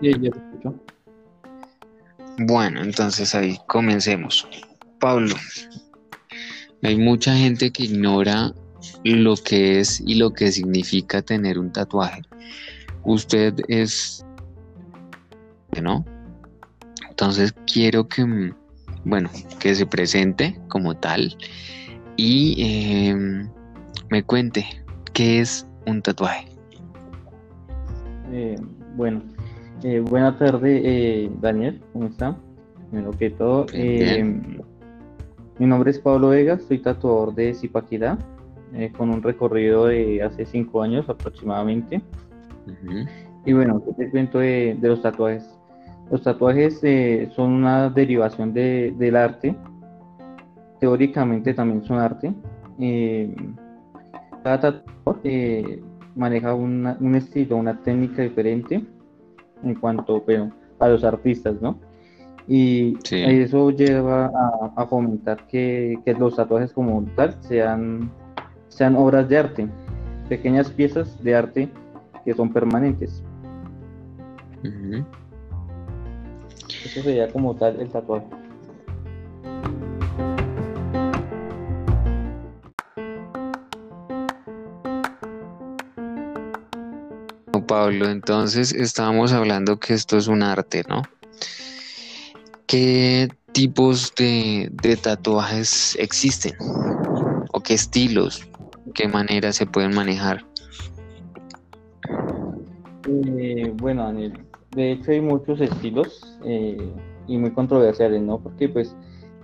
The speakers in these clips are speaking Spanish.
Sí, yo te escucho. Bueno, entonces ahí comencemos. Pablo, hay mucha gente que ignora lo que es y lo que significa tener un tatuaje. Usted es, ¿no? Entonces quiero que, bueno, que se presente como tal y eh, me cuente qué es un tatuaje. Eh, bueno, eh, buena tarde, eh, Daniel, ¿cómo está? Primero que todo, eh, mi nombre es Pablo Vega, soy tatuador de Zipaquirá, eh, con un recorrido de hace cinco años aproximadamente. Y bueno, ¿qué te cuento de, de los tatuajes? Los tatuajes eh, son una derivación de- del arte, teóricamente también son arte. Cada tatuador maneja una- un estilo, una técnica diferente en cuanto pero, a los artistas, ¿no? Y Sí. eso lleva a, a fomentar que, que los tatuajes como tal sean, sean obras de arte, pequeñas piezas de arte que son permanentes. Eso sería como tal el tatuaje. Pablo, entonces estábamos hablando que esto es un arte, ¿no? ¿Qué tipos de, tatuajes existen? ¿O qué estilos? ¿Qué maneras se pueden manejar? Eh, bueno, Daniel, de hecho hay muchos estilos eh, y muy controversiales, ¿no? Porque pues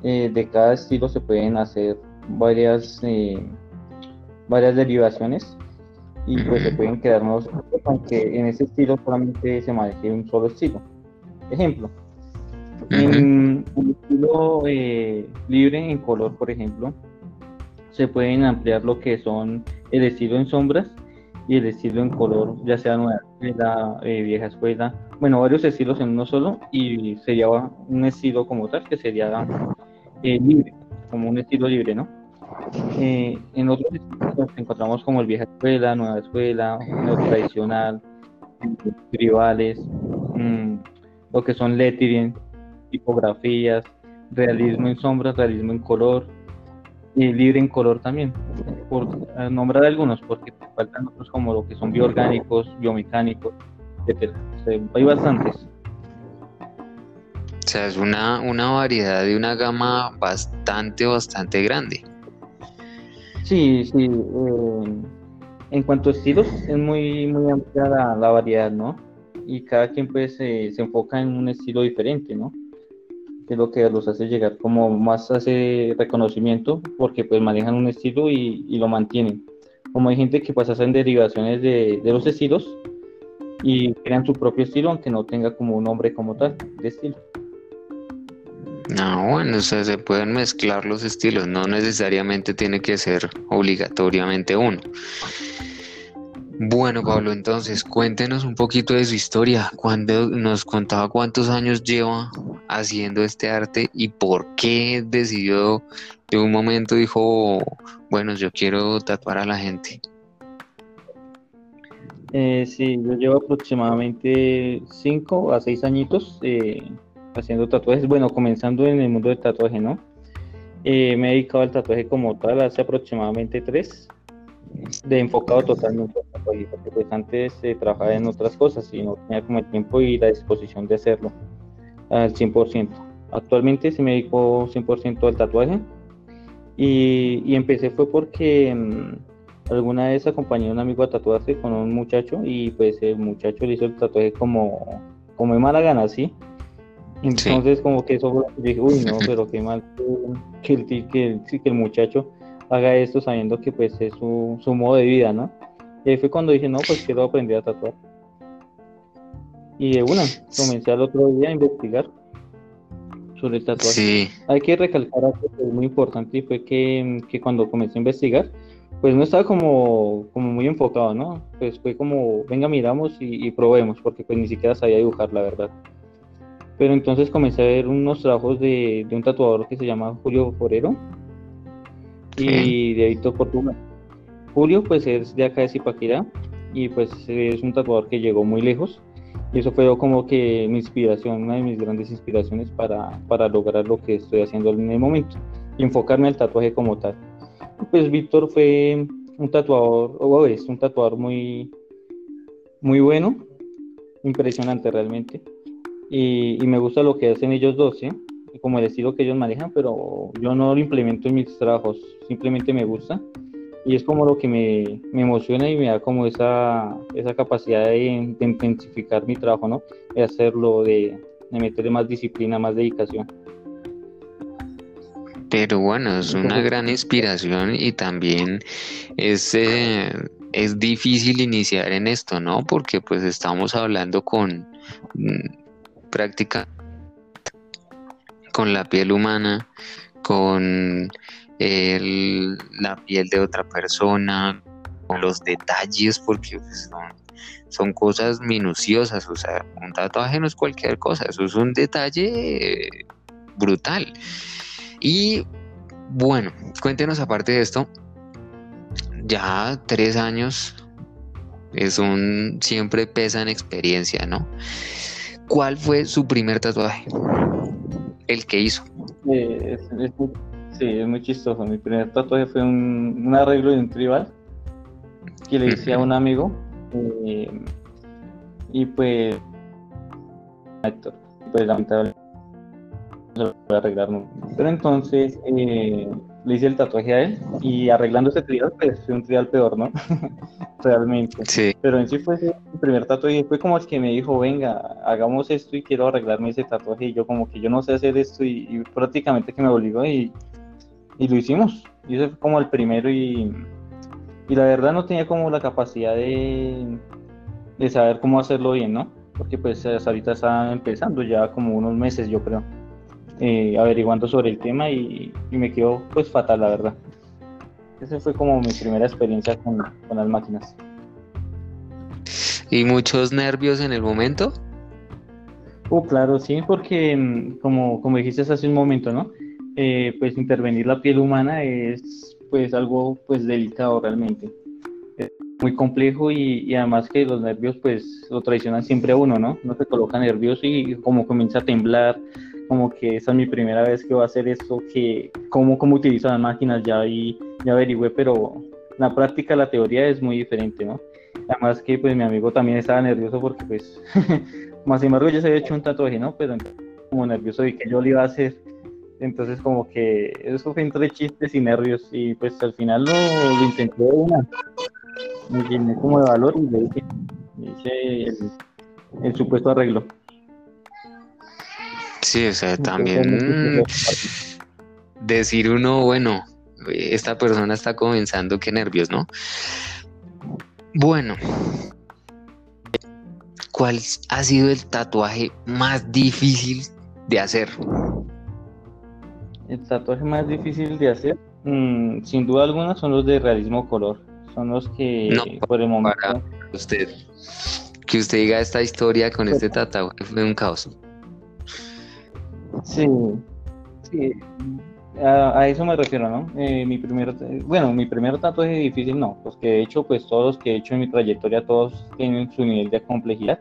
eh, de cada estilo se pueden hacer varias, varias derivaciones y pues se pueden quedar estilos, aunque en ese estilo solamente se maneje un solo estilo. Ejemplo, en un estilo eh, libre en color, por ejemplo, se pueden ampliar lo que son el estilo en sombras y el estilo en color, ya sea nueva escuela, eh, vieja escuela, bueno, varios estilos en uno solo y sería un estilo como tal que sería eh, libre, como un estilo libre, ¿no? Eh, en otros nos encontramos como el vieja escuela, nueva escuela, neo tradicional, tribales, mm, lo que son lettering, tipografías, realismo en sombras, realismo en color y libre en color también, por nombrar algunos, porque faltan otros como lo que son bioorgánicos, biomecánicos, sea, hay bastantes. O sea, es una, una variedad de una gama bastante, bastante grande. Sí, sí. eh, en cuanto a estilos, es muy, muy amplia la, la variedad, ¿no? Y cada quien pues se enfoca en un estilo diferente, ¿no? Que es lo que los hace llegar como más ese reconocimiento, porque pues manejan un estilo y, y lo mantienen. Como hay gente que pues hacen derivaciones de, de los estilos y crean su propio estilo, aunque no tenga como un nombre como tal de estilo. No, bueno, o sea, se pueden mezclar los estilos, no necesariamente tiene que ser obligatoriamente uno. Bueno, Pablo, entonces cuéntenos un poquito de su historia. Cuando nos contaba cuántos años lleva haciendo este arte y por qué decidió de un momento dijo, bueno, yo quiero tatuar a la gente. Eh, sí, yo llevo aproximadamente 5 a 6 añitos eh, haciendo tatuajes. Bueno, comenzando en el mundo del tatuaje, ¿no? Eh, me he dedicado al tatuaje como tal hace aproximadamente 3, de enfocado totalmente al tatuaje, porque pues antes eh, trabajaba en otras cosas y no tenía como el tiempo y la disposición de hacerlo al 100%. Actualmente sí me dedico 100% al tatuaje y, y empecé fue porque... mm, alguna vez acompañé a un amigo a tatuarse con un muchacho y pues el muchacho le hizo el tatuaje como, como de mala gana, ¿sí? Entonces como que eso dije, uy no, pero qué mal que, el, que, el, que el muchacho haga esto sabiendo que pues es su, su modo de vida, ¿no? Y ahí fue cuando dije, no, pues quiero aprender a tatuar. Y de una, comencé al otro día a investigar sobre el tatuaje. Sí, Hay que recalcar algo que es muy importante y fue que, que cuando comencé a investigar, pues no estaba como, como muy enfocado, ¿no? Pues fue como, venga, miramos y, y probemos, porque pues ni siquiera sabía dibujar, la verdad. Pero entonces comencé a ver unos trabajos de, de un tatuador que se llama Julio Forero y de Víctor Portugal. Julio pues es de acá de Zipaquirá y pues es un tatuador que llegó muy lejos Y eso fue como que mi inspiración, una de mis grandes inspiraciones para, para lograr lo que estoy haciendo en el momento y enfocarme al tatuaje como tal. Pues Víctor fue un tatuador, o es un tatuador muy, muy bueno, impresionante realmente. Y, y, me gusta lo que hacen ellos dos, ¿sí? como el estilo que ellos manejan, pero yo no lo implemento en mis trabajos, simplemente me gusta y es como lo que me, me emociona y me da como esa, esa capacidad de, intensificar mi trabajo, ¿no? De hacerlo, de, de meterle más disciplina, más dedicación. Pero bueno, es una gran inspiración y también es, eh, es difícil iniciar en esto, ¿no? Porque pues estamos hablando con práctica con la piel humana, con la piel de otra persona, con los detalles, porque pues, son, cosas minuciosas, o sea, un tatuaje no es cualquier cosa, eso es un detalle brutal. Y bueno, cuéntenos aparte de esto, ya tres años es un siempre pesa en experiencia, ¿no? ¿Cuál fue su primer tatuaje? El que hizo. Eh, Sí, es muy chistoso. Mi primer tatuaje fue un, arreglo de un tribal que le hice a un amigo. Eh, y pues, Héctor, pues lamentablemente lo voy a arreglar. Pero entonces eh, le hice el tatuaje a él y arreglando ese tribal, pues fue un tribal peor, ¿no? Realmente. Sí. Pero en sí fue mi primer tatuaje. Fue como el que me dijo, venga, hagamos esto y quiero arreglarme ese tatuaje. Y yo como que yo no sé hacer esto y, y prácticamente que me obligó y y lo hicimos. Y ese fue como el primero y, y la verdad no tenía como la capacidad de, de saber cómo hacerlo bien, ¿no? Porque pues ahorita está empezando ya como unos meses yo creo, eh, averiguando sobre el tema y, y, me quedó pues fatal la verdad. Esa fue como mi primera experiencia con, con las máquinas. ¿Y muchos nervios en el momento? Oh, claro, sí, porque mm, como, como dijiste hace un momento, ¿no? Eh, pues intervenir la piel humana es pues algo pues delicado realmente. Es muy complejo y, además que los nervios pues lo traicionan siempre a uno, ¿no? Uno se coloca nervioso y como comienza a temblar, como que esa es mi primera vez que voy a hacer esto, que cómo, cómo utilizo las máquinas ya, y, ya averigüé, pero la práctica, la teoría es muy diferente, ¿no? Además que pues mi amigo también estaba nervioso porque pues, más sin embargo yo se había hecho un tatuaje, ¿no? Pero como nervioso de que yo lo iba a hacer entonces como que eso fue entre chistes y nervios y pues al final lo, intenté de una. Me llené como de valor y le hice, el, supuesto arreglo. Sí, o sea, también decir uno, bueno, esta persona está comenzando, qué nervios, ¿no? Bueno, ¿cuál ha sido el tatuaje más difícil de hacer? El tatuaje más difícil de hacer, mm, sin duda alguna, son los de realismo color. Son los que por el momento. Para usted, que usted diga esta historia con este tatuaje fue un caos. Sí, sí. A, eso me refiero, ¿no? Eh, mi primer, bueno, mi primer tatuaje difícil no, pues que de hecho, pues todos los que he hecho en mi trayectoria, todos tienen su nivel de complejidad,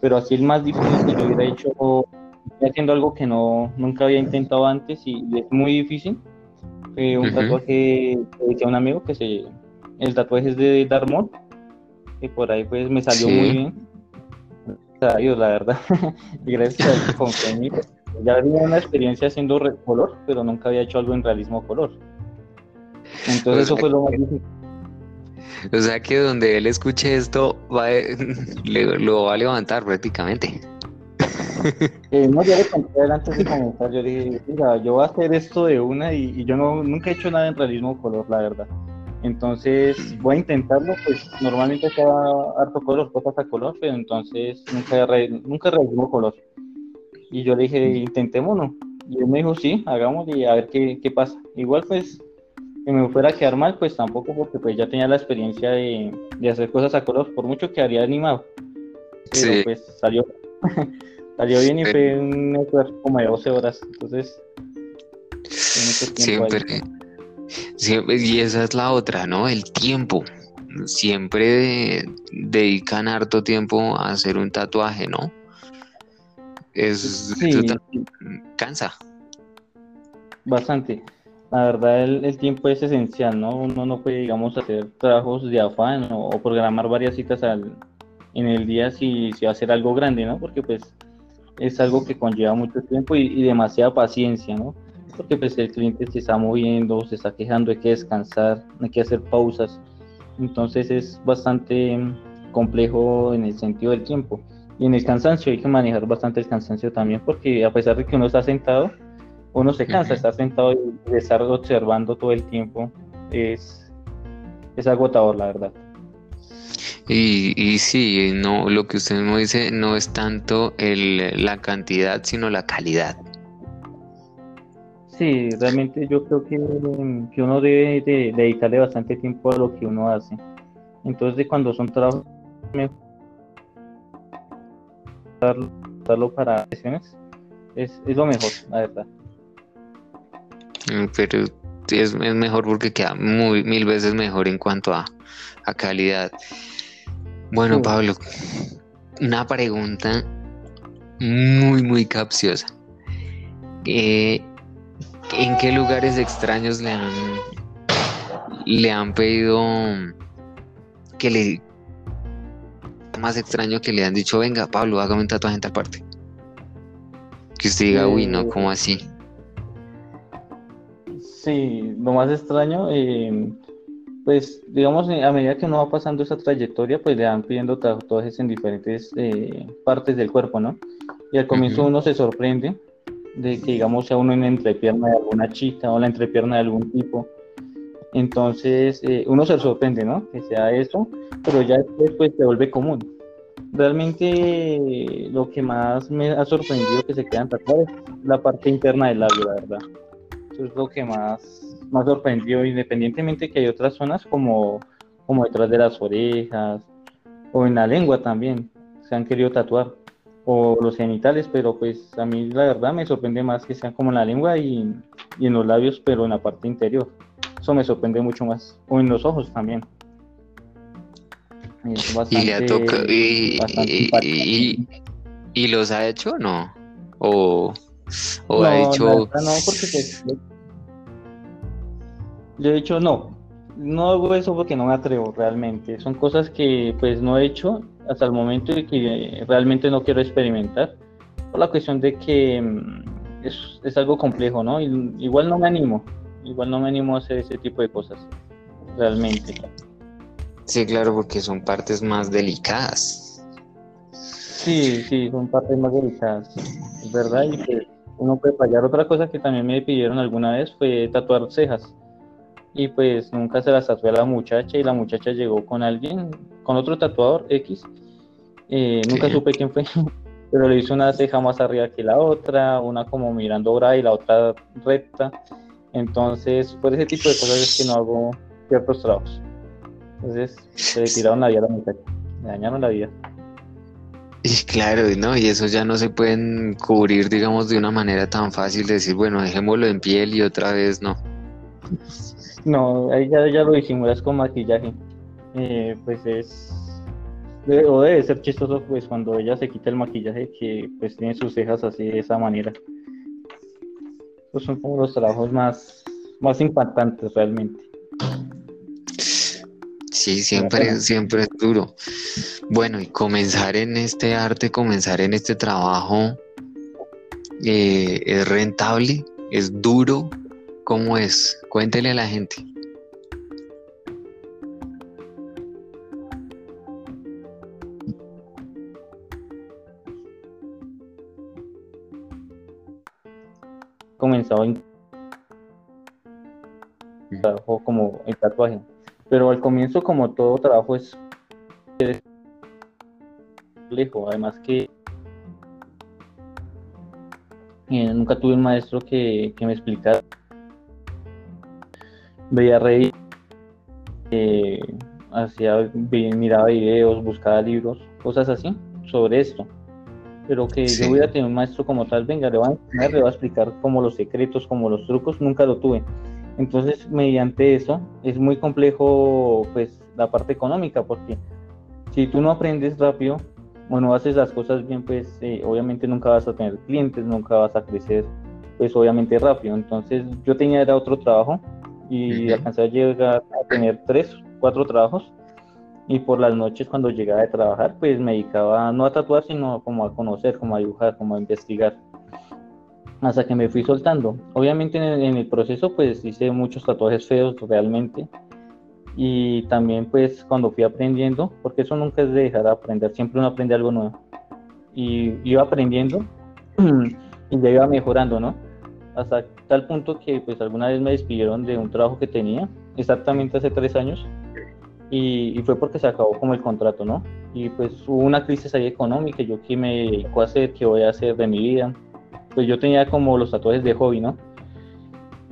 pero así el más difícil que yo hubiera hecho haciendo algo que no nunca había intentado antes y, es muy difícil. un tatuaje que decía un amigo que se el tatuaje es de Darmon y por ahí pues me salió muy bien. Dios, la verdad. gracias a él Ya había una experiencia haciendo color, pero nunca había hecho algo en realismo color. Entonces eso fue lo más difícil. O sea que donde él escuche esto, va, lo va a levantar prácticamente. Eh, no, yo le conté antes de comenzar, yo dije, mira, yo voy a hacer esto de una y, yo no, nunca he hecho nada en realismo color, la verdad. Entonces voy a intentarlo, pues normalmente está harto color, cosas a color, pero entonces nunca, nunca realismo color. Y yo le dije, intentémonos. Y él me dijo, sí, hagamos y a ver qué, qué pasa. Igual pues que me fuera a quedar mal, pues tampoco, porque pues ya tenía la experiencia de, de hacer cosas a color, por mucho que haría animado. Pero pues salió. Salió bien y fue un esfuerzo como de 12 horas. Entonces, siempre, siempre, y esa es la otra, ¿no? El tiempo. siempre dedican harto tiempo a hacer un tatuaje, ¿no? Es cansa. Bastante. La verdad, el, tiempo es esencial, ¿no? Uno no puede, digamos, hacer trabajos de afán o, programar varias citas al, en el día si, si va a ser algo grande, ¿no? Porque pues es algo que conlleva mucho tiempo y, demasiada paciencia, ¿no? Porque pues el cliente se está moviendo, se está quejando, hay que descansar, hay que hacer pausas. Entonces es bastante complejo en el sentido del tiempo. Y en el cansancio hay que manejar bastante el cansancio también, porque a pesar de que uno está sentado, uno se cansa, está sentado y estar observando todo el tiempo es, es agotador, la verdad. Y, y sí, no, lo que usted me dice no es tanto el, la cantidad, sino la calidad. Sí, realmente yo creo que, que uno debe de, dedicarle bastante tiempo a lo que uno hace. Entonces, cuando son trabajos, darlo para sesiones es, es lo mejor, la verdad. Mm, pero es, es, mejor porque queda muy mil veces mejor en cuanto a, a calidad. Bueno, Pablo, una pregunta muy, muy capciosa. Eh, ¿En qué lugares extraños le han, le han pedido que le más extraño que le han dicho, venga, Pablo, hágame un tatuaje en tal parte? Que usted diga, uy, no, eh, ¿cómo así? Sí, lo más extraño, eh, pues digamos, a medida que uno va pasando esa trayectoria, pues le van pidiendo tatuajes en diferentes eh, partes del cuerpo, ¿no? Y al comienzo uno se sorprende de que, digamos, sea uno en la entrepierna de alguna chica o la entrepierna de algún tipo. Entonces, eh, uno se sorprende, ¿no? Que sea eso, pero ya después pues, se vuelve común. Realmente lo que más me ha sorprendido que se quedan tatuajes es la parte interna del labio, la verdad. Eso es lo que más más sorprendió, independientemente que hay otras zonas como, como detrás de las orejas o en la lengua también, se han querido tatuar, o los genitales, pero pues a mí la verdad me sorprende más que sean como en la lengua y, y en los labios, pero en la parte interior. Eso me sorprende mucho más, o en los ojos también. y le ha tocado, y, y, los ha hecho o no? O, o ha hecho. No, porque pues, yo he dicho no, no hago eso porque no me atrevo realmente. Son cosas que pues no he hecho hasta el momento y que realmente no quiero experimentar. Por la cuestión de que mm, es, es algo complejo, ¿no? igual no me animo, igual no me animo a hacer ese tipo de cosas, realmente. Sí, claro, porque son partes más delicadas. Sí, sí, son partes más delicadas, es verdad, y pues uno puede fallar. Otra cosa que también me pidieron alguna vez fue tatuar cejas y pues nunca se las tatué a la muchacha y la muchacha llegó con alguien, con otro tatuador X. Eh, nunca supe quién fue, pero le hizo una ceja más arriba que la otra, una como mirando ahora y la otra recta. Entonces, por ese tipo de cosas es que no hago ciertos trabajos. Entonces, se le tiraron la vida a la muchacha, le dañaron la vida. Y claro, ¿no? Y eso ya no se pueden cubrir, digamos, de una manera tan fácil de decir, bueno, dejémoslo en piel y otra vez no. No, ahí ya, ya lo disimulas con maquillaje. Eh, pues es. o debe ser chistoso, pues cuando ella se quita el maquillaje, que pues tiene sus cejas así de esa manera. Son como los trabajos más, más impactantes realmente. Sí, siempre, siempre es duro. Bueno, y comenzar en este arte, comenzar en este trabajo, eh, es rentable, es duro, ¿Cómo es? Cuéntele a la gente. Comenzado en trabajo como en tatuaje, pero al comienzo como todo trabajo es complejo, además que eh, nunca tuve un maestro que, que me explicara. Veía reír, eh, hacía, miraba videos, buscaba libros, cosas así sobre esto. Pero que yo voy a tener un maestro como tal, venga, le voy a enseñar, le voy a explicar como los secretos, como los trucos, nunca lo tuve. Entonces, mediante eso, es muy complejo, pues, la parte económica, porque si tú no aprendes rápido o no haces las cosas bien, pues, eh, obviamente nunca vas a tener clientes, nunca vas a crecer, pues, obviamente rápido. Entonces, yo tenía era otro trabajo y alcancé a llegar a tener tres, cuatro trabajos y por las noches cuando llegaba de trabajar pues me dedicaba no a tatuar sino como a conocer, como a dibujar, como a investigar hasta que me fui soltando. Obviamente en el, proceso pues hice muchos tatuajes feos realmente y también pues cuando fui aprendiendo, porque eso nunca es de dejar de aprender, siempre uno aprende algo nuevo y iba aprendiendo y ya iba mejorando, ¿no? Hasta tal punto que pues alguna vez me despidieron de un trabajo que tenía exactamente hace tres años y, fue porque se acabó como el contrato, ¿no? Y pues hubo una crisis ahí económica, yo qué me dedico a hacer, qué voy a hacer de mi vida. Pues yo tenía como los tatuajes de hobby, ¿no?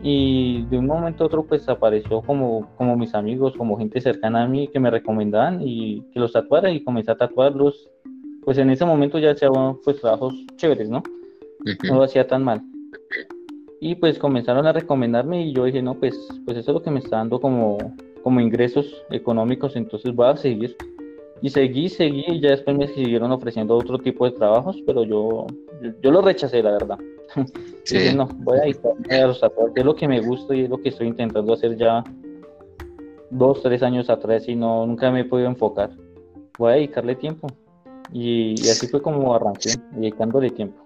Y de un momento a otro pues apareció como, como mis amigos, como gente cercana a mí que me recomendaban y que los tatuara y comencé a tatuarlos. Pues en ese momento ya hacía pues trabajos chéveres, ¿no? No lo hacía tan mal. Y pues comenzaron a recomendarme y yo dije, no, pues, pues eso es lo que me está dando como, como ingresos económicos, entonces voy a seguir. Y seguí, seguí, y ya después me siguieron ofreciendo otro tipo de trabajos, pero yo, yo, lo rechacé, la verdad. Sí. no, voy a ir a los tatuajes, es lo que me gusta y es lo que estoy intentando hacer ya dos, tres años atrás y no, nunca me he podido enfocar. Voy a dedicarle tiempo. Y, así fue como arranqué, dedicándole tiempo.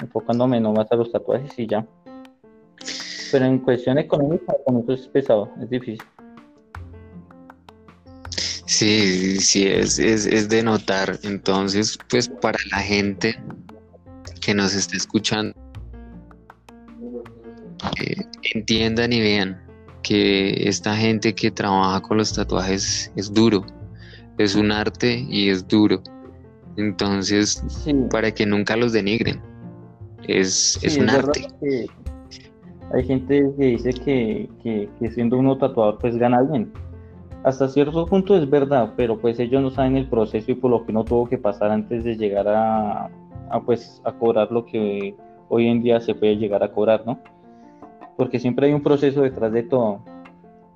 Enfocándome nomás a los tatuajes y ya. Pero en cuestión económica, con eso es pesado, es difícil. Sí, sí, es, es, de notar. Entonces, pues para la gente que nos esté escuchando, eh, entiendan y vean que esta gente que trabaja con los tatuajes es duro, es un arte y es duro. Entonces, para que nunca los denigren, es, es un arte. hay gente que dice que, que, que siendo uno tatuador pues gana bien hasta cierto punto es verdad, pero pues ellos no saben el proceso y por lo que no tuvo que pasar antes de llegar a, pues a cobrar lo que hoy en día se puede llegar a cobrar, ¿no? Porque siempre hay un proceso detrás de todo,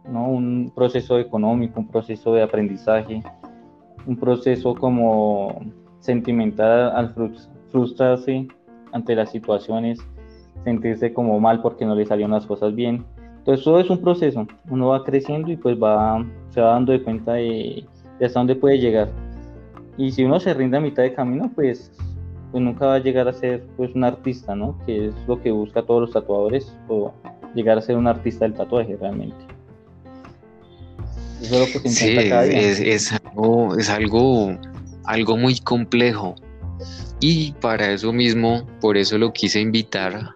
¿no? Un proceso económico, un proceso de aprendizaje, un proceso como sentimental al frustrarse ante las situaciones, sentirse como mal porque no le salieron las cosas bien, entonces todo es un proceso, uno va creciendo y pues va, se va dando de cuenta de, hasta dónde puede llegar. Y si uno se rinde a mitad de camino, pues, pues nunca va a llegar a ser pues un artista, ¿no? Que es lo que busca todos los tatuadores, o llegar a ser un artista del tatuaje realmente. Eso es lo que se intenta sí, Es, es, algo, es algo, algo muy complejo. Y para eso mismo, por eso lo quise invitar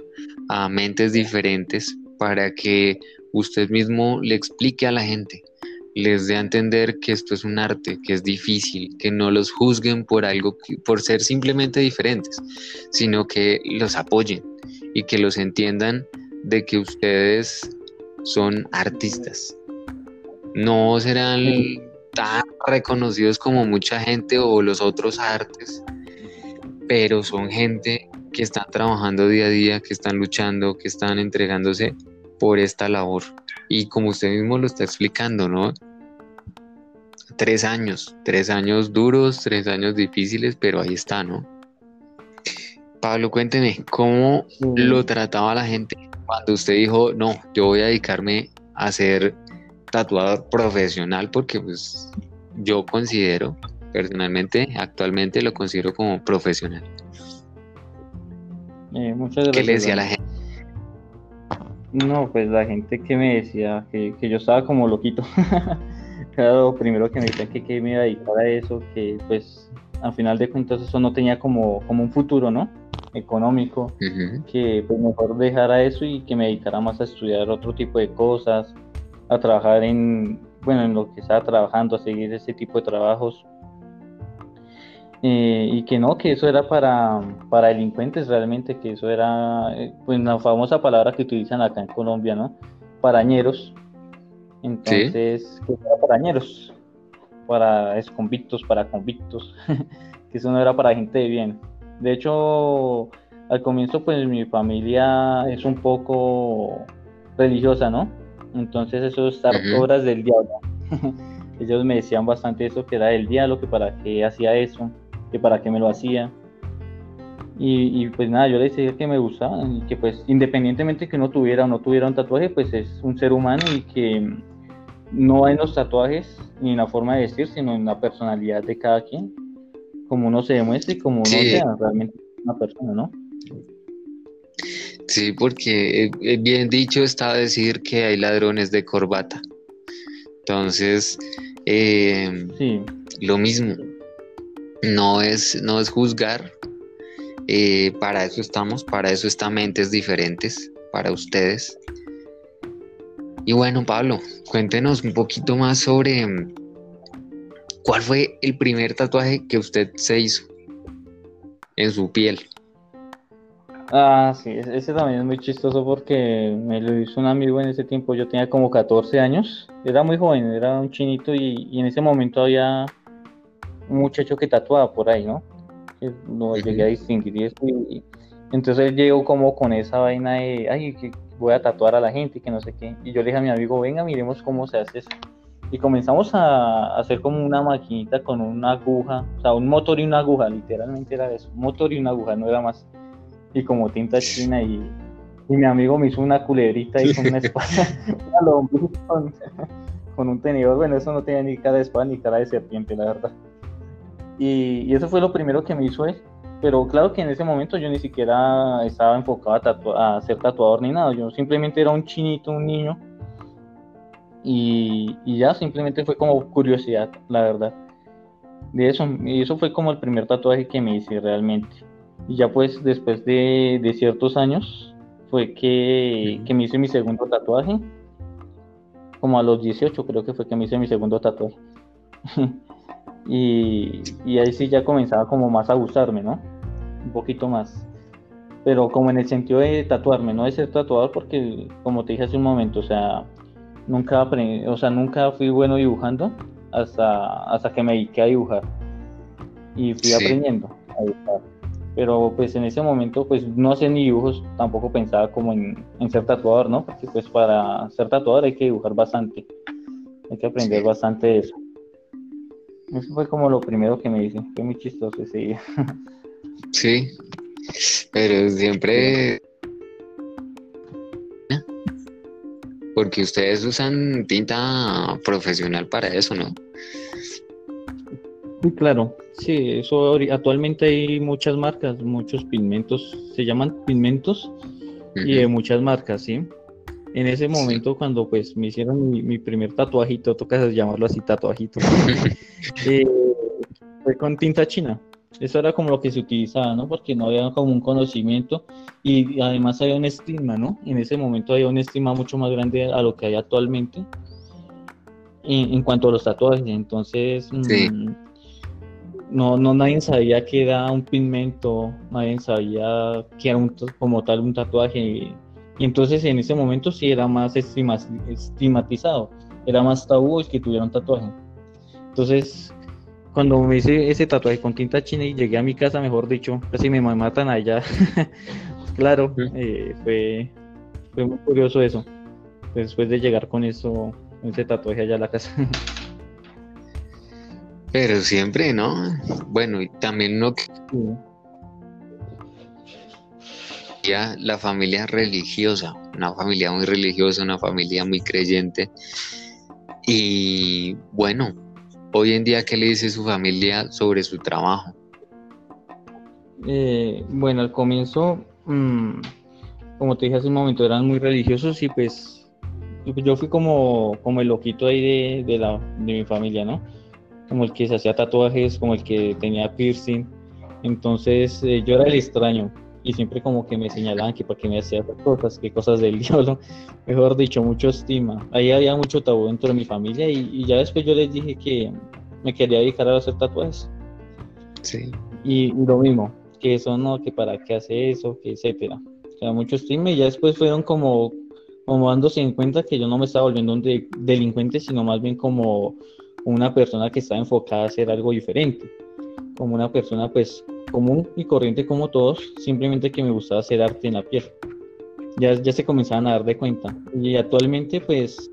a mentes diferentes para que usted mismo le explique a la gente, les dé a entender que esto es un arte, que es difícil, que no los juzguen por algo, por ser simplemente diferentes, sino que los apoyen y que los entiendan de que ustedes son artistas. No serán tan reconocidos como mucha gente o los otros artes, pero son gente que están trabajando día a día, que están luchando, que están entregándose por esta labor. Y como usted mismo lo está explicando, ¿no? Tres años, tres años duros, tres años difíciles, pero ahí está, ¿no? Pablo, cuénteme, ¿cómo lo trataba la gente cuando usted dijo, no, yo voy a dedicarme a ser tatuador profesional? Porque pues yo considero, personalmente, actualmente lo considero como profesional. Eh, muchas gracias. ¿Qué le decía a la gente? No, pues la gente que me decía que, yo estaba como loquito. claro, primero que me decían que, que me iba a dedicar a eso, que pues al final de cuentas eso no tenía como, como un futuro, ¿no? Económico, que pues mejor dejara eso y que me dedicara más a estudiar otro tipo de cosas, a trabajar en, bueno, en lo que estaba trabajando, a seguir ese tipo de trabajos eh, y que no, que eso era para, para delincuentes realmente, que eso era eh, pues la famosa palabra que utilizan acá en Colombia, ¿no? Parañeros. Entonces, que era parañeros, para convictos, para convictos, que eso no era para gente de bien. De hecho, al comienzo pues mi familia es un poco religiosa, ¿no? Entonces eso es estar obras del diablo. Ellos me decían bastante eso, que era del diablo, que para qué hacía eso, que para qué me lo hacía. Y, pues nada, yo les decía que me gustaba y que pues independientemente que uno tuviera o no tuviera un tatuaje, pues es un ser humano y que no en los tatuajes ni en la forma de vestir, sino en la personalidad de cada quien, como uno se demuestre y como uno sea realmente una persona, ¿no? Sí, porque eh, bien dicho está decir que hay ladrones de corbata. Entonces, eh, lo mismo, no es, no es juzgar, eh, para eso estamos, para eso están mentes diferentes, para ustedes. Y bueno, Pablo, cuéntenos un poquito más sobre mm, cuál fue el primer tatuaje que usted se hizo en su piel. Ah, sí, ese también es muy chistoso porque me lo hizo un amigo en ese tiempo, yo tenía como 14 años, era muy joven, era un chinito y, en ese momento había un muchacho que tatuaba por ahí, ¿no? Lo llegué a distinguir y, eso, y, entonces él llegó como con esa vaina de, ay, que voy a tatuar a la gente y que no sé qué, y yo le dije a mi amigo, venga, miremos cómo se hace eso. Y comenzamos a hacer como una maquinita con una aguja, o sea, un motor y una aguja, literalmente era eso, un motor y una aguja, no era más y como tinta china y, y mi amigo me hizo una culebrita y con una espada, con, con, un tenedor, bueno, eso no tenía ni cara de espada ni cara de serpiente, la verdad. Y, y, eso fue lo primero que me hizo él. Pero claro que en ese momento yo ni siquiera estaba enfocado a, a ser tatuador ni nada, yo simplemente era un chinito, un niño. Y, y ya simplemente fue como curiosidad, la verdad. De eso, y eso fue como el primer tatuaje que me hice realmente. Y ya pues después de, ciertos años fue que, me hice mi segundo tatuaje. Como a los 18 creo que fue que me hice mi segundo tatuaje. y, ahí sí ya comenzaba como más a gustarme, ¿no? Un poquito más. Pero como en el sentido de tatuarme, no de ser tatuador, porque como te dije hace un momento, o sea, nunca aprendí, o sea, nunca fui bueno dibujando hasta, hasta que me dediqué a dibujar. Y fui aprendiendo a dibujar pero pues en ese momento pues no hacía ni dibujos, tampoco pensaba como en, ser tatuador, ¿no? Porque pues para ser tatuador hay que dibujar bastante, hay que aprender bastante de eso. Eso fue como lo primero que me hice, fue muy chistoso ese día. Sí, pero siempre... Porque ustedes usan tinta profesional para eso, ¿no? Sí, claro. Sí, eso actualmente hay muchas marcas, muchos pigmentos, se llaman pigmentos y de muchas marcas, ¿sí? En ese momento cuando pues me hicieron mi, primer tatuajito, toca llamarlo así tatuajito, eh, fue con tinta china. Eso era como lo que se utilizaba, ¿no? Porque no había como un conocimiento y además había un estigma, ¿no? En ese momento había un estigma mucho más grande a lo que hay actualmente en, cuanto a los tatuajes. Entonces, mm, no, no nadie sabía que era un pigmento, nadie sabía que era un, como tal un tatuaje. Y, entonces en ese momento sí era más estigmatizado, era más tabú el que tuviera un tatuaje. Entonces, cuando me hice ese tatuaje con tinta china y llegué a mi casa, mejor dicho, casi me matan allá. claro, eh, fue, fue muy curioso eso. Después de llegar con eso, ese tatuaje allá a la casa. Pero siempre, ¿no? Bueno, y también no... La familia religiosa, una familia muy religiosa, una familia muy creyente. Y bueno, hoy en día, ¿qué le dice su familia sobre su trabajo? Eh, bueno, al comienzo, mm, como te dije hace un momento, eran muy religiosos y pues yo fui como, como el loquito ahí de, la, de mi familia, ¿no? como el que se hacía tatuajes, como el que tenía piercing. Entonces eh, yo era el extraño y siempre como que me señalaban que para qué me hacía cosas, que cosas del diablo, mejor dicho, mucho estima. Ahí había mucho tabú dentro de mi familia y, ya después yo les dije que me quería dedicar a hacer tatuajes. Sí. Y, lo mismo, que eso no, que para qué hace eso, que etcétera. O sea, mucho estima y ya después fueron como, como dándose en cuenta que yo no me estaba volviendo un delincuente, sino más bien como una persona que está enfocada a hacer algo diferente, como una persona pues común y corriente como todos, simplemente que me gustaba hacer arte en la piel. ya, ya se comenzaban a dar de cuenta. Y actualmente, pues,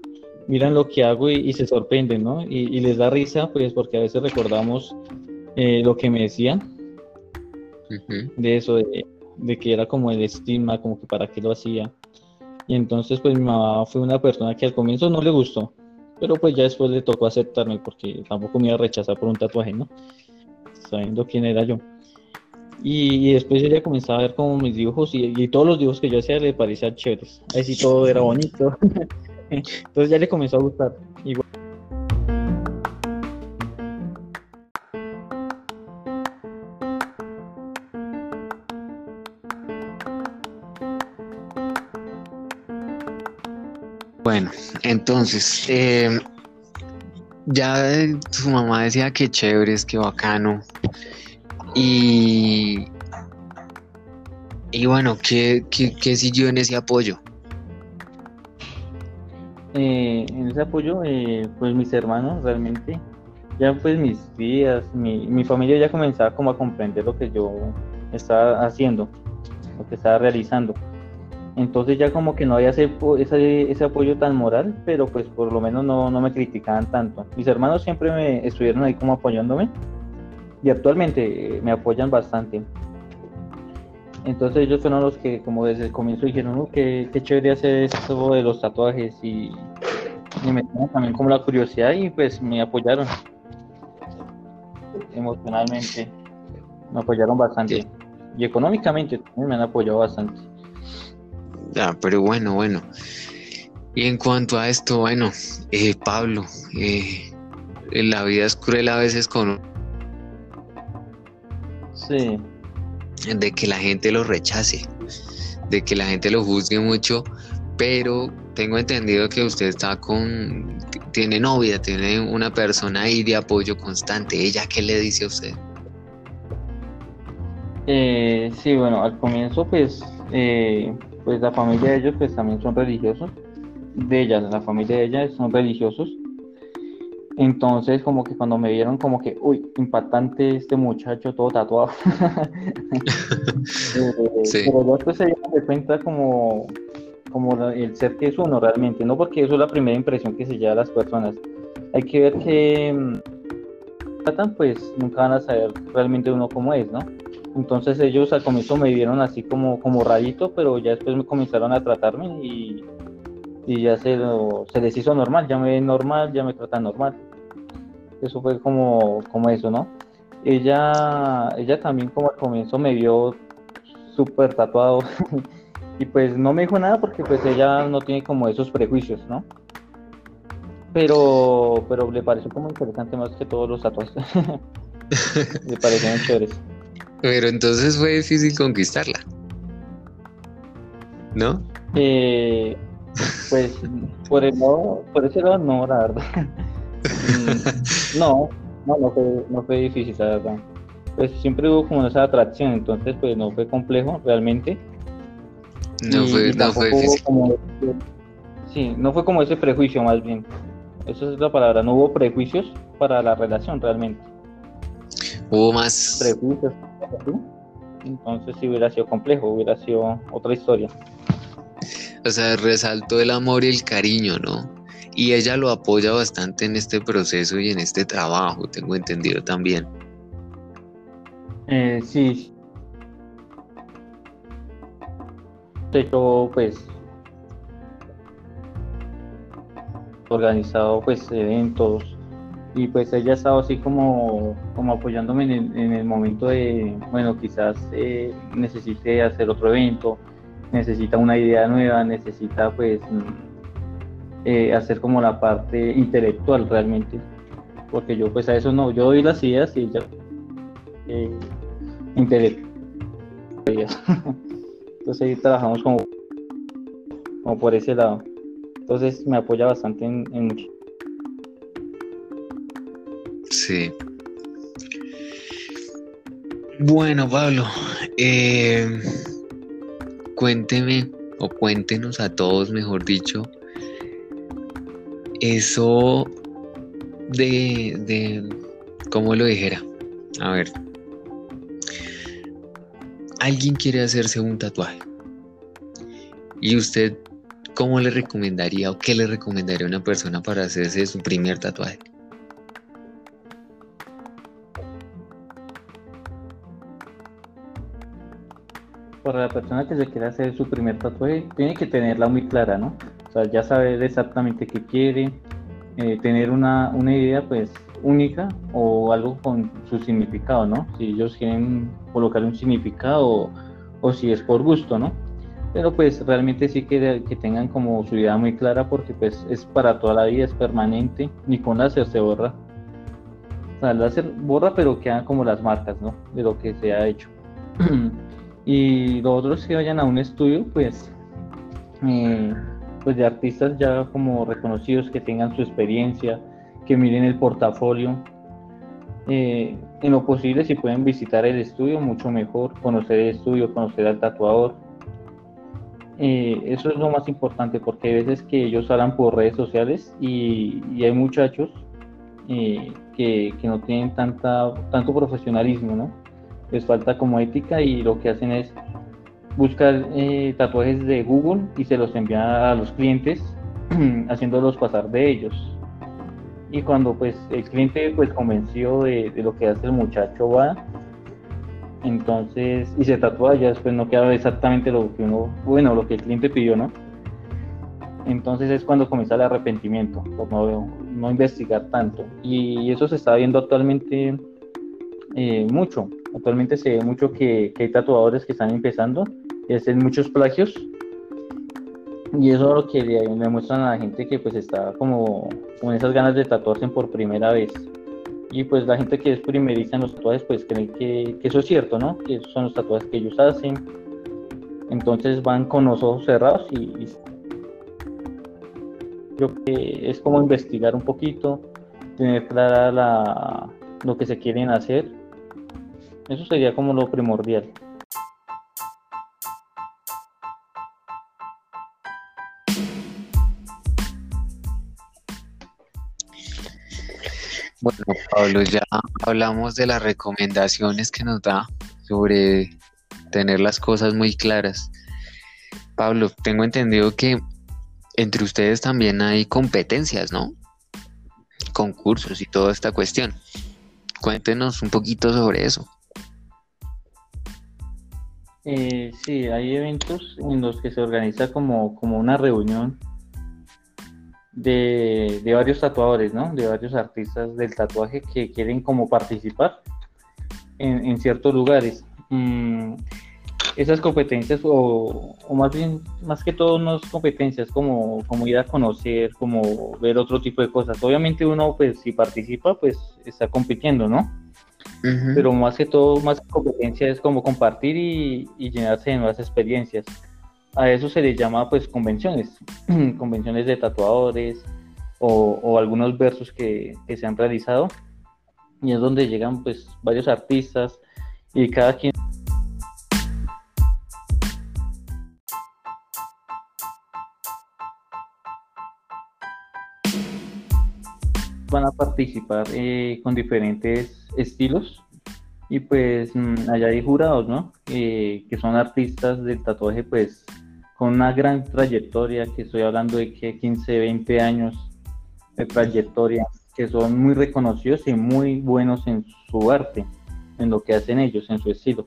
miran lo que hago y, se sorprenden, ¿no? Y, les da risa, pues, porque a veces recordamos eh, lo que me decían de eso, de, de, que era como el estigma, como que para qué lo hacía. Y entonces, pues, mi mamá fue una persona que al comienzo no le gustó, pero pues ya después le tocó aceptarme porque tampoco me iba a rechazar por un tatuaje, ¿no? Sabiendo quién era yo. Y, después ella comenzaba a ver como mis dibujos y, todos los dibujos que yo hacía le parecían chéveres. Ahí sí todo era bonito. Entonces ya le comenzó a gustar. Igual. Bueno, entonces, eh, ya su mamá decía que chévere, es que bacano, y, y bueno, ¿qué, qué, siguió en ese apoyo? Eh, en ese apoyo, eh, pues mis hermanos realmente, ya pues mis tías, mi, mi familia ya comenzaba como a comprender lo que yo estaba haciendo, lo que estaba realizando. Entonces ya como que no había ese, ese, ese, apoyo tan moral, pero pues por lo menos no, no me criticaban tanto. Mis hermanos siempre me estuvieron ahí como apoyándome y actualmente eh, me apoyan bastante. Entonces ellos fueron los que como desde el comienzo dijeron, oh, qué, chévere hacer esto de los tatuajes y, me dieron también como la curiosidad y pues me apoyaron emocionalmente, me apoyaron bastante y económicamente también me han apoyado bastante. Ya, pero bueno, bueno. Y en cuanto a esto, bueno, eh, Pablo, eh, la vida es cruel a veces con de que la gente lo rechace, de que la gente lo juzgue mucho, pero tengo entendido que usted está con, tiene novia, tiene una persona ahí de apoyo constante. ¿Ella qué le dice a usted? Eh, sí, bueno, al comienzo pues, eh, pues la familia de ellos pues también son religiosos, de ellas, la familia de ellas son religiosos, entonces, como que cuando me vieron, como que, uy, impactante este muchacho todo tatuado. Eh, pero después se dieron de cuenta como, como el ser que es uno realmente, no porque eso es la primera impresión que se lleva a las personas. Hay que ver que mm, tratan, pues nunca van a saber realmente uno cómo es, ¿no? Entonces ellos al comienzo me vieron así como, como rarito, pero ya después me comenzaron a tratarme y y ya se, se les hizo normal, ya me ven normal, ya me tratan normal. Eso fue como, como eso, ¿no? Ella, ella también como al comienzo me vio súper tatuado y pues no me dijo nada porque pues ella no tiene como esos prejuicios, ¿no? Pero, pero le pareció como interesante más que todos los tatuajes. le parecieron chéveres. Pero entonces fue difícil conquistarla. ¿No? Eh, pues por el lado, por ese lado no, la verdad. No, no, no fue, no fue difícil, la verdad. Pues siempre hubo como esa atracción, entonces pues no fue complejo realmente. No fue, no fue difícil. Como, sí, no fue como ese prejuicio más bien. Esa es la palabra, no hubo prejuicios para la relación realmente. Hubo más prejuicios. Entonces si hubiera sido complejo, hubiera sido otra historia o sea, resaltó el amor y el cariño, ¿no? Y ella lo apoya bastante en este proceso y en este trabajo, tengo entendido también. Eh, sí. De hecho, pues, organizado pues eventos y pues ella ha estado así como, como apoyándome en el, momento de, bueno, quizás eh, necesite hacer otro evento necesita una idea nueva, necesita pues mm, eh, hacer como la parte intelectual realmente, porque yo pues a eso no, yo doy las ideas y ya eh, intelectual. Entonces ahí trabajamos como, como por ese lado. Entonces me apoya bastante en, en. Sí. Bueno, Pablo, eh, cuénteme o cuéntenos a todos, mejor dicho, eso de, de, ¿cómo lo dijera? A ver, alguien quiere hacerse un tatuaje ¿Y usted cómo le recomendaría o qué le recomendaría a una persona para hacerse su primer tatuaje? Para la persona que se quiera hacer su primer tatuaje, tiene que tenerla muy clara, ¿no? O sea, ya saber exactamente qué quiere, eh, tener una, una idea, pues, única o algo con su significado, ¿no? Si ellos quieren colocar un significado o, si es por gusto, ¿no? Pero pues realmente sí que, que tengan como su idea muy clara porque pues es para toda la vida, es permanente, ni con láser se borra. O sea, el láser borra pero quedan como las marcas, ¿no? De lo que se ha hecho. y los otros que vayan a un estudio, pues, eh, pues de artistas ya como reconocidos que tengan su experiencia, que miren el portafolio. Eh, en lo posible, si pueden visitar el estudio, mucho mejor, conocer el estudio, conocer al tatuador. Eh, eso es lo más importante porque hay veces que ellos hablan por redes sociales y, hay muchachos que, que, no tienen tanta, tanto profesionalismo, ¿no? Les falta como ética y lo que hacen es buscar tatuajes de Google y se los envían a los clientes haciéndolos pasar de ellos. Y cuando pues el cliente pues convenció de, lo que hace el muchacho va entonces y se tatúa ya después no queda exactamente lo que uno bueno lo que el cliente pidió no entonces es cuando comienza el arrepentimiento por no, no investigar tanto. Y eso se está viendo actualmente eh, mucho actualmente se ve mucho que, que hay tatuadores que están empezando y hacen muchos plagios y eso es lo que le, muestran a la gente que pues está como con esas ganas de tatuarse por primera vez. Y pues la gente que es primeriza en los tatuajes pues creen que, eso es cierto, ¿no? Que son los tatuajes que ellos hacen. Entonces van con los ojos cerrados y, creo que es como investigar un poquito, tener clara la, lo que se quieren hacer. Eso sería como lo primordial. Bueno, Pablo, ya hablamos de las recomendaciones que nos da sobre tener las cosas muy claras. Pablo, tengo entendido que entre ustedes también hay competencias, ¿no? Concursos y toda esta cuestión. Cuéntenos un poquito sobre eso. Eh, sí, hay eventos en los que se organiza como, como una reunión de, varios tatuadores, ¿no? De varios artistas del tatuaje que quieren como participar en, ciertos lugares. Mm, esas competencias, o, más bien, más que todo, no es competencias, como, como ir a conocer, como ver otro tipo de cosas. Obviamente uno, pues, si participa, pues, está compitiendo, ¿no? Pero más que todo, más que competencia es como compartir y, y llenarse de nuevas experiencias. A eso se le llama pues convenciones, convenciones de tatuadores o, algunos versos que, se han realizado. Y es donde llegan pues varios artistas y cada quien van a participar eh, con diferentes estilos y pues mm, allá hay jurados, ¿no? Eh, que son artistas del tatuaje pues con una gran trayectoria, que estoy hablando de que 15, 20 años de trayectoria, que son muy reconocidos y muy buenos en su arte, en lo que hacen ellos, en su estilo.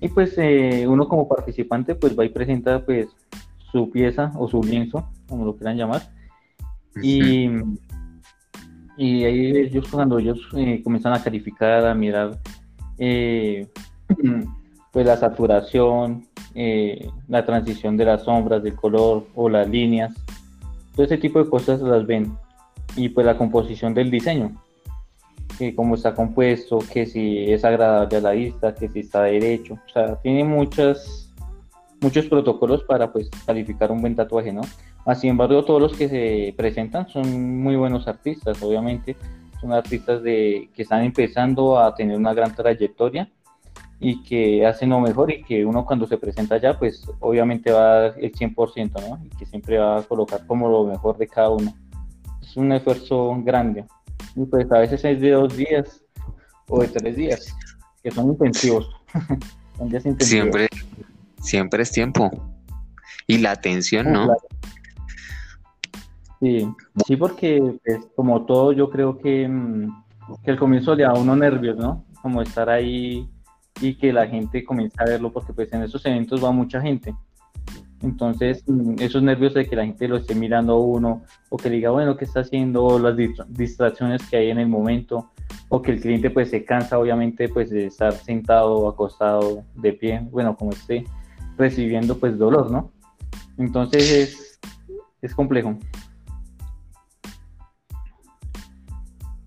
Y pues eh, uno como participante pues va y presenta pues su pieza o su lienzo, como lo quieran llamar. Y, y ahí ellos cuando ellos eh, comienzan a calificar, a mirar eh, pues la saturación, eh, la transición de las sombras, del color o las líneas. Todo ese tipo de cosas las ven. Y pues la composición del diseño, que cómo está compuesto, que si es agradable a la vista, que si está derecho. O sea, tiene muchas, muchos protocolos para pues calificar un buen tatuaje, ¿no? Así sin embargo, todos los que se presentan son muy buenos artistas, obviamente. Son artistas de, que están empezando a tener una gran trayectoria y que hacen lo mejor y que uno cuando se presenta allá, pues obviamente va a dar el 100%, ¿no? Y que siempre va a colocar como lo mejor de cada uno. Es un esfuerzo grande. Y pues a veces es de dos días o de tres días, que son intensivos. son días intensivos. Siempre, siempre es tiempo. Y la atención, ¿no? Sí, sí, porque pues, como todo yo creo que, mm, que el comienzo le da a uno nervios, ¿no? Como estar ahí y que la gente comience a verlo, porque pues en esos eventos va mucha gente. Entonces, mm, esos nervios de que la gente lo esté mirando a uno, o que diga, bueno, ¿qué está haciendo? O las distracciones que hay en el momento, o que el cliente pues se cansa obviamente pues de estar sentado, acostado, de pie, bueno, como esté, recibiendo pues dolor, ¿no? Entonces es, es complejo.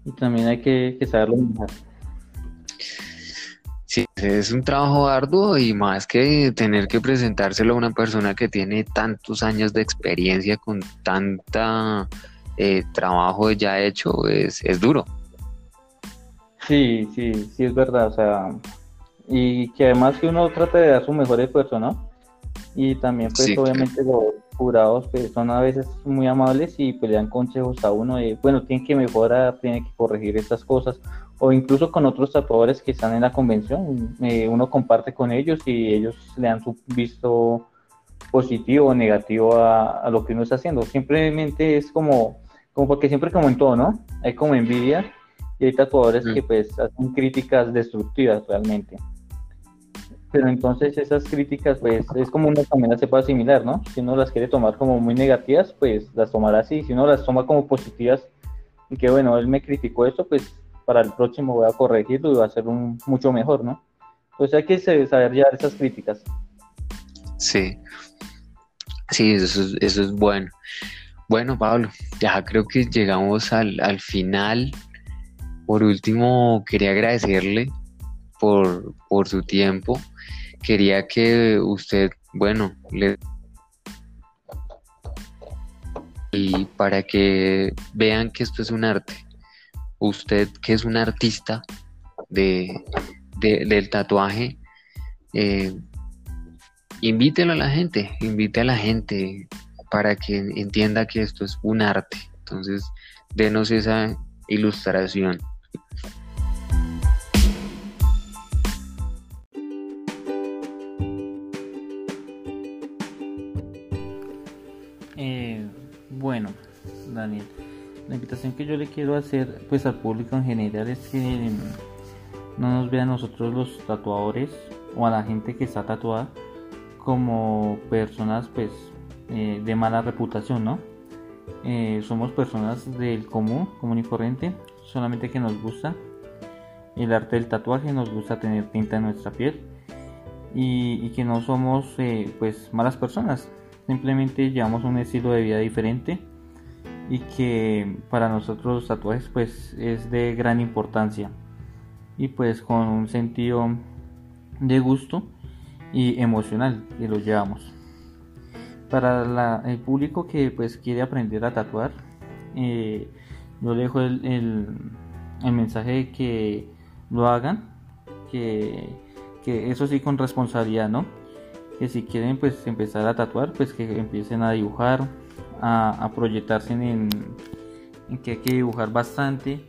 Y también hay que, saberlo manejar. Sí, es un trabajo arduo y más que tener que presentárselo a una persona que tiene tantos años de experiencia con tanta eh, trabajo ya hecho, es, es duro. Sí, sí, sí es verdad, o sea, y que además que uno trate de dar su mejor esfuerzo, ¿no? Y también pues obviamente los jurados pues, son a veces muy amables y pues le dan consejos a uno de, bueno, tiene que mejorar, tiene que corregir estas cosas, o incluso con otros tatuadores que están en la convención, eh, uno comparte con ellos y ellos le dan su visto positivo o negativo a, lo que uno está haciendo. Simplemente es como, como porque siempre como en todo, ¿no? Hay como envidia y hay tatuadores que pues hacen críticas destructivas realmente pero entonces esas críticas, pues es como uno también las sepa asimilar, ¿no? Si uno las quiere tomar como muy negativas, pues las tomará así. Si uno las toma como positivas, y que bueno, él me criticó esto, pues para el próximo voy a corregirlo y va a ser un, mucho mejor, ¿no? Entonces hay que saber llevar esas críticas. Sí, sí, eso es, eso es bueno. Bueno, Pablo, ya creo que llegamos al, al final. Por último, quería agradecerle por, por su tiempo quería que usted, bueno, le... Y para que vean que esto es un arte, usted que es un artista de, del tatuaje, eh, invítelo a la gente, invite a la gente para que entienda que esto es un arte. Entonces, denos esa ilustración. La invitación que yo le quiero hacer pues al público en general es que no nos vean nosotros los tatuadores o a la gente que está tatuada como personas pues eh, de mala reputación, ¿no? Eh, somos personas del común, común y corriente, solamente que nos gusta el arte del tatuaje, nos gusta tener tinta en nuestra piel y, que no somos eh, pues malas personas, simplemente llevamos un estilo de vida diferente y que para nosotros los tatuajes pues es de gran importancia. Y pues con un sentido de gusto y emocional que lo llevamos. Para el público que pues quiere aprender a tatuar eh, yo dejo el, el, mensaje de que lo hagan que, que eso sí con responsabilidad no que si quieren pues empezar a tatuar pues que empiecen a dibujar a, proyectarse en, que hay que dibujar bastante,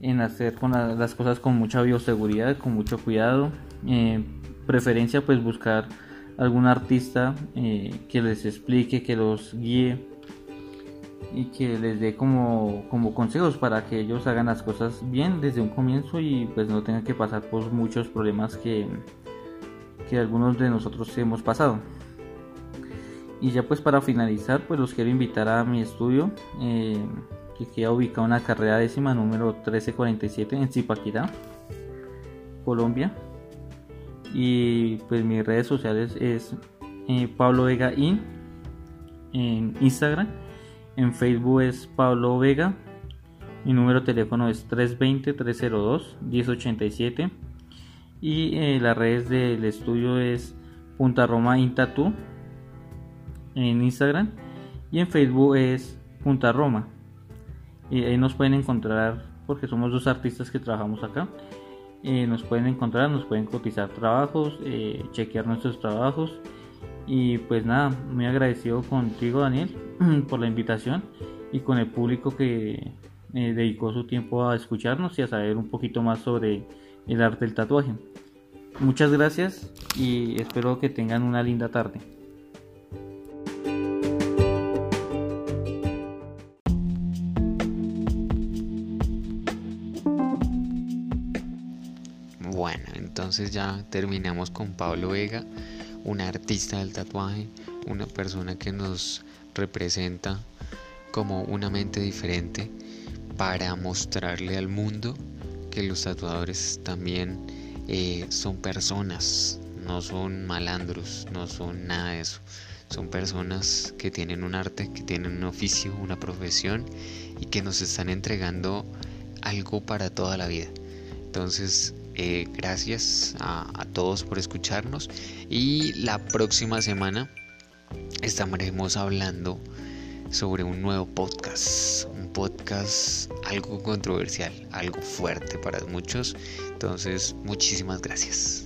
en hacer con las cosas con mucha bioseguridad, con mucho cuidado, eh, preferencia pues buscar algún artista eh, que les explique, que los guíe y que les dé como, como consejos para que ellos hagan las cosas bien desde un comienzo y pues no tengan que pasar por muchos problemas que, que algunos de nosotros hemos pasado. Y ya pues para finalizar, pues los quiero invitar a mi estudio, eh, que queda ubicado en la carrera décima número 1347 en Zipaquirá, Colombia. Y pues mis redes sociales es eh, Pablo Vega In en Instagram, en Facebook es Pablo Vega, mi número de teléfono es 320-302-1087 y eh, las redes del estudio es Punta Roma Intatu en Instagram y en Facebook es Punta Roma. Y ahí nos pueden encontrar porque somos dos artistas que trabajamos acá. Eh, nos pueden encontrar, nos pueden cotizar trabajos, eh, chequear nuestros trabajos. Y pues nada, muy agradecido contigo Daniel por la invitación y con el público que dedicó su tiempo a escucharnos y a saber un poquito más sobre el arte del tatuaje. Muchas gracias y espero que tengan una linda tarde. Bueno, entonces ya terminamos con Pablo Vega, un artista del tatuaje, una persona que nos representa como una mente diferente para mostrarle al mundo que los tatuadores también eh, son personas, no son malandros, no son nada de eso. Son personas que tienen un arte, que tienen un oficio, una profesión y que nos están entregando algo para toda la vida. Entonces, eh, gracias a, a todos por escucharnos y la próxima semana estaremos hablando sobre un nuevo podcast, un podcast algo controversial, algo fuerte para muchos. Entonces, muchísimas gracias.